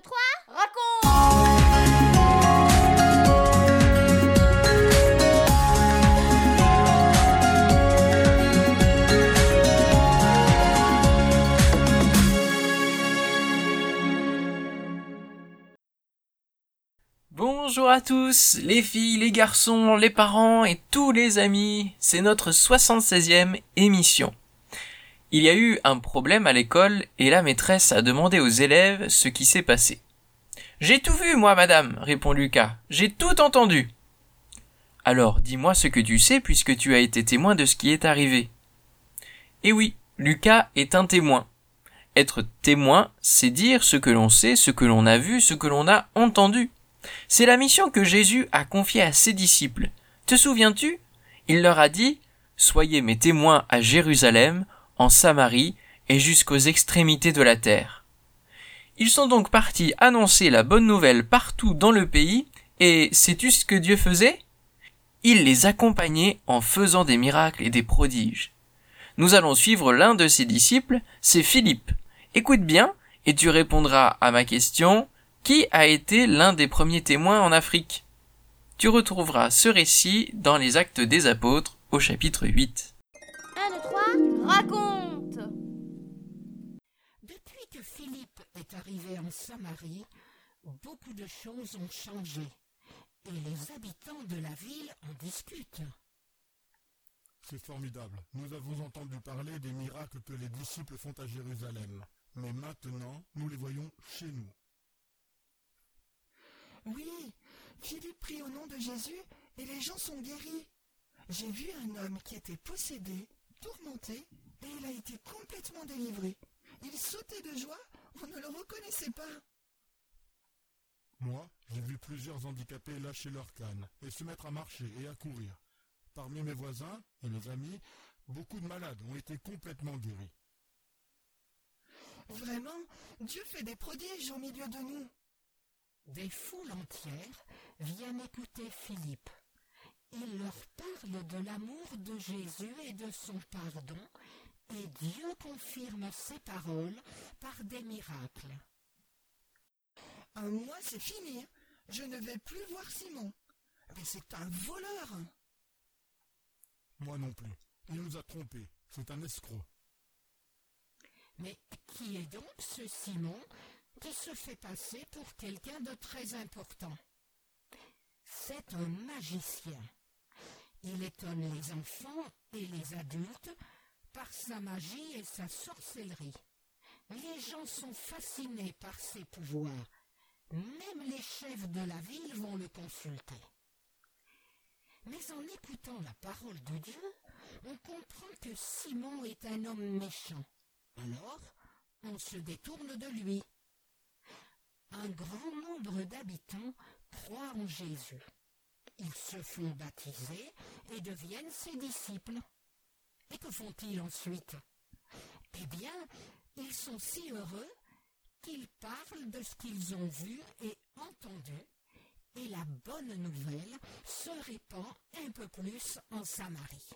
2, 3, raconte Bonjour à tous, les filles, les garçons, les parents et tous les amis. C'est notre 76e émission. Il y a eu un problème à l'école et la maîtresse a demandé aux élèves ce qui s'est passé. J'ai tout vu, moi, madame, répond Lucas. J'ai tout entendu. Alors, dis-moi ce que tu sais puisque tu as été témoin de ce qui est arrivé. Eh oui, Lucas est un témoin. Être témoin, c'est dire ce que l'on sait, ce que l'on a vu, ce que l'on a entendu. C'est la mission que Jésus a confiée à ses disciples. Te souviens-tu? Il leur a dit Soyez mes témoins à Jérusalem, en Samarie et jusqu'aux extrémités de la terre. Ils sont donc partis annoncer la bonne nouvelle partout dans le pays, et sais-tu ce que Dieu faisait? Il les accompagnait en faisant des miracles et des prodiges. Nous allons suivre l'un de ses disciples, c'est Philippe. Écoute bien, et tu répondras à ma question qui a été l'un des premiers témoins en Afrique? Tu retrouveras ce récit dans les Actes des Apôtres au chapitre 8. 1, 2, 3, raconte est arrivé en Samarie, beaucoup de choses ont changé et les habitants de la ville en discutent. C'est formidable. Nous avons entendu parler des miracles que les disciples font à Jérusalem. Mais maintenant, nous les voyons chez nous. Oui, Philippe prie au nom de Jésus et les gens sont guéris. J'ai vu un homme qui était possédé, tourmenté, et il a été complètement délivré. Il sautait de joie, on ne le reconnaissait pas. Moi, j'ai vu plusieurs handicapés lâcher leur canne et se mettre à marcher et à courir. Parmi mes voisins et mes amis, beaucoup de malades ont été complètement guéris. Vraiment, Dieu fait des prodiges au milieu de nous. Des foules entières viennent écouter Philippe. Il leur parle de l'amour de Jésus et de son pardon, et Dieu confirme ses paroles par des miracles. Un mois, c'est fini. Je ne vais plus voir Simon. Mais c'est un voleur. Moi non plus. Il nous a trompés. C'est un escroc. Mais qui est donc ce Simon qui se fait passer pour quelqu'un de très important? C'est un magicien. Il étonne les enfants et les adultes par sa magie et sa sorcellerie. Les gens sont fascinés par ses pouvoirs. Même les chefs de la ville vont le consulter. Mais en écoutant la parole de Dieu, on comprend que Simon est un homme méchant. Alors, on se détourne de lui. Un grand nombre d'habitants croient en Jésus. Ils se font baptiser et deviennent ses disciples. Et que font-ils ensuite? Eh bien, ils sont si heureux qu'ils parlent de ce qu'ils ont vu et entendu, et la bonne nouvelle se répand un peu plus en Samarie.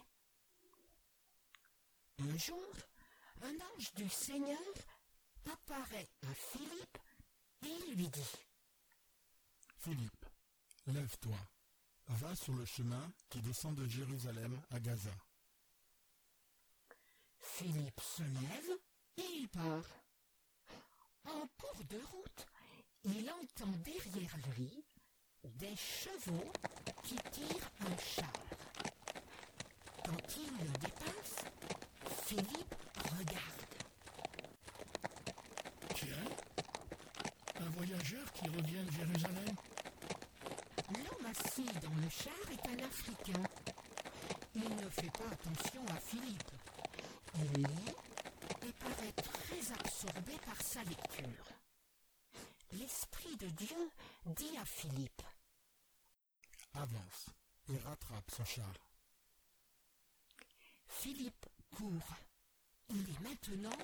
Un jour, un ange du Seigneur apparaît à Philippe et lui dit Philippe, lève-toi. Va sur le chemin qui descend de Jérusalem à Gaza. Philippe se lève et il part. En cours de route, il entend derrière lui des chevaux qui tirent un char. Quand il le dépasse, Philippe regarde. Tiens, un voyageur qui revient de Jérusalem. L'homme assis dans le char est un Africain. Il ne fait pas attention à Philippe. Et paraît très absorbé par sa lecture. L'Esprit de Dieu dit à Philippe Avance et rattrape ce char. Philippe court. Il est maintenant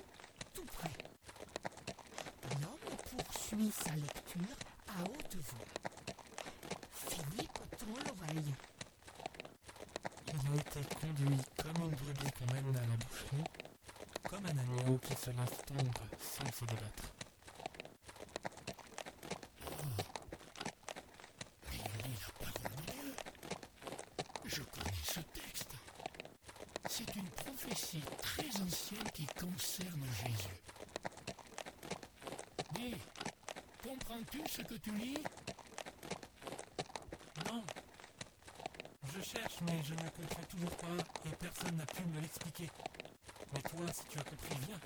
tout près. L'homme poursuit sa lecture à haute voix. Philippe tend l'oreille avons été conduits comme un brebis qu'on mène à la boucherie, comme un agneau qui se laisse tondre sans se débattre. Oh. Je connais ce texte. C'est une prophétie très ancienne qui concerne Jésus. Dis, comprends-tu ce que tu lis? Cherche, mais je ne comprends toujours pas et personne n'a pu me l'expliquer. Mais toi, si tu as compris, viens.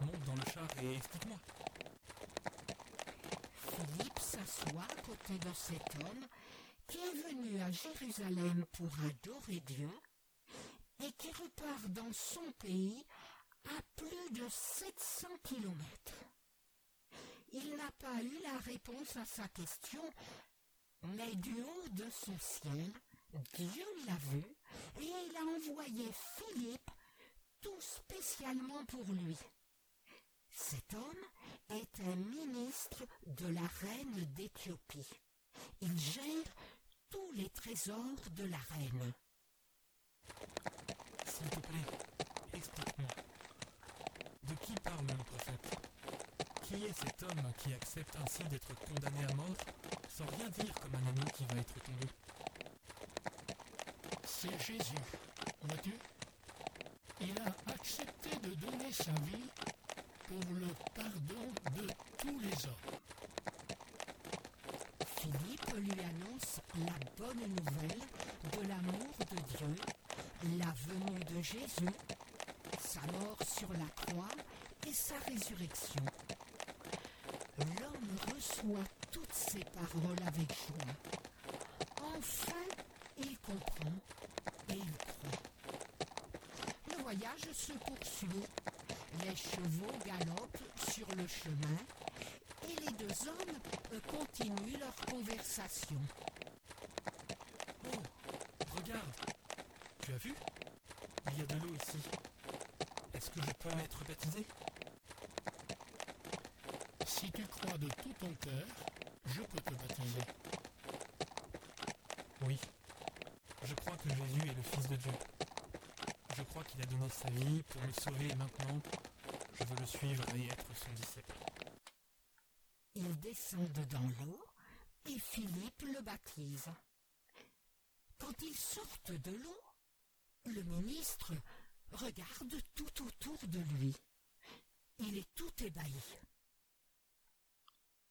Monte dans le char et explique-moi. Philippe s'assoit à côté de cet homme qui est venu à Jérusalem pour adorer Dieu et qui repart dans son pays à plus de 700 kilomètres. Il n'a pas eu la réponse à sa question, mais du haut de son ciel, Dieu l'a vu et il a envoyé Philippe tout spécialement pour lui. Cet homme est un ministre de la reine d'Éthiopie. Il gère tous les trésors de la reine. S'il te plaît, explique-moi. De qui parle le prophète Qui est cet homme qui accepte ainsi d'être condamné à mort sans rien dire comme un ami qui va être tombé C'est Jésus, vois-tu? Il a accepté de donner sa vie pour le pardon de tous les hommes. Philippe lui annonce la bonne nouvelle de l'amour de Dieu, la venue de Jésus, sa mort sur la croix et sa résurrection. L'homme reçoit toutes ces paroles avec joie. Enfin, il comprend et. Le voyage se poursuit. Les chevaux galopent sur le chemin et les deux hommes euh, continuent leur conversation. Oh, regarde Tu as vu? Il y a de l'eau ici. Est-ce que je peux être baptisé? Si tu crois de tout ton cœur, je peux te baptiser. Oui. Je crois que Jésus est le Fils de Dieu. Je crois qu'il a donné sa vie pour me sauver et maintenant, je veux le suivre et être son disciple. Ils descendent dans l'eau et Philippe le baptise. Quand ils sortent de l'eau, le ministre regarde tout autour de lui. Il est tout ébahi.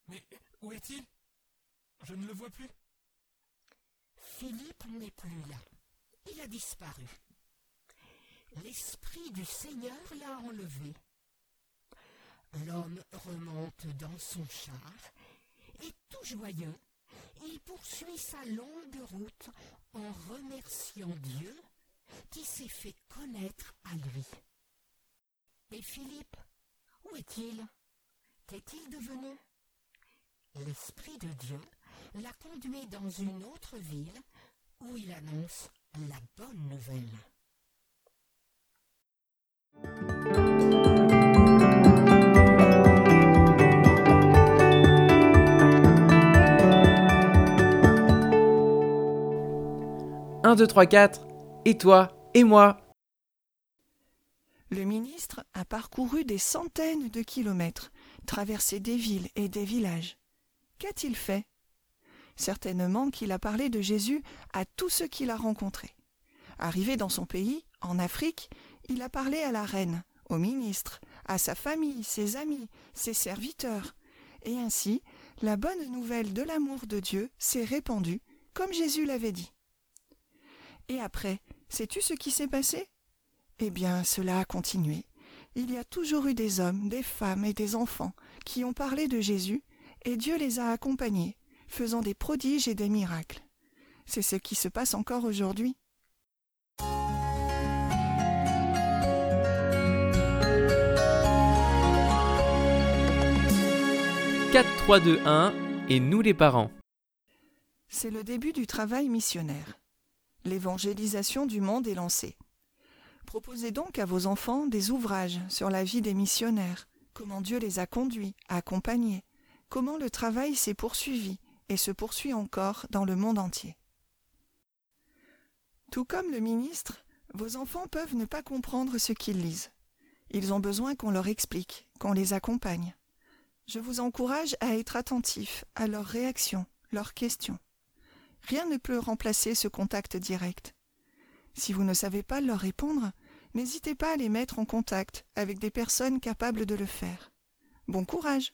Mais où est-il? Je ne le vois plus. Philippe n'est plus là. Il a disparu. L'Esprit du Seigneur l'a enlevé. L'homme remonte dans son char et tout joyeux, il poursuit sa longue route en remerciant Dieu qui s'est fait connaître à lui. Et Philippe, où est-il? Qu'est-il devenu? L'Esprit de Dieu l'a conduit dans une autre ville où il annonce la bonne nouvelle. Un, deux, trois, quatre. Et toi Et moi? Le ministre a parcouru des centaines de kilomètres, traversé des villes et des villages. Qu'a-t-il fait? Certainement qu'il a parlé de Jésus à tous ceux qu'il a rencontrés. Arrivé dans son pays, en Afrique, il a parlé à la reine, au ministre, à sa famille, ses amis, ses serviteurs. Et ainsi, la bonne nouvelle de l'amour de Dieu s'est répandue, comme Jésus l'avait dit. Et après, sais-tu ce qui s'est passé? Eh bien, cela a continué. Il y a toujours eu des hommes, des femmes et des enfants qui ont parlé de Jésus, et Dieu les a accompagnés, faisant des prodiges et des miracles. C'est ce qui se passe encore aujourd'hui. 4, 3, 2, 1 et nous les parents. C'est le début du travail missionnaire. L'évangélisation du monde est lancée. Proposez donc à vos enfants des ouvrages sur la vie des missionnaires, comment Dieu les a conduits, accompagnés, comment le travail s'est poursuivi et se poursuit encore dans le monde entier. Tout comme le ministre, vos enfants peuvent ne pas comprendre ce qu'ils lisent. Ils ont besoin qu'on leur explique, qu'on les accompagne. Je vous encourage à être attentifs à leurs réactions, leurs questions. Rien ne peut remplacer ce contact direct. Si vous ne savez pas leur répondre, n'hésitez pas à les mettre en contact avec des personnes capables de le faire. Bon courage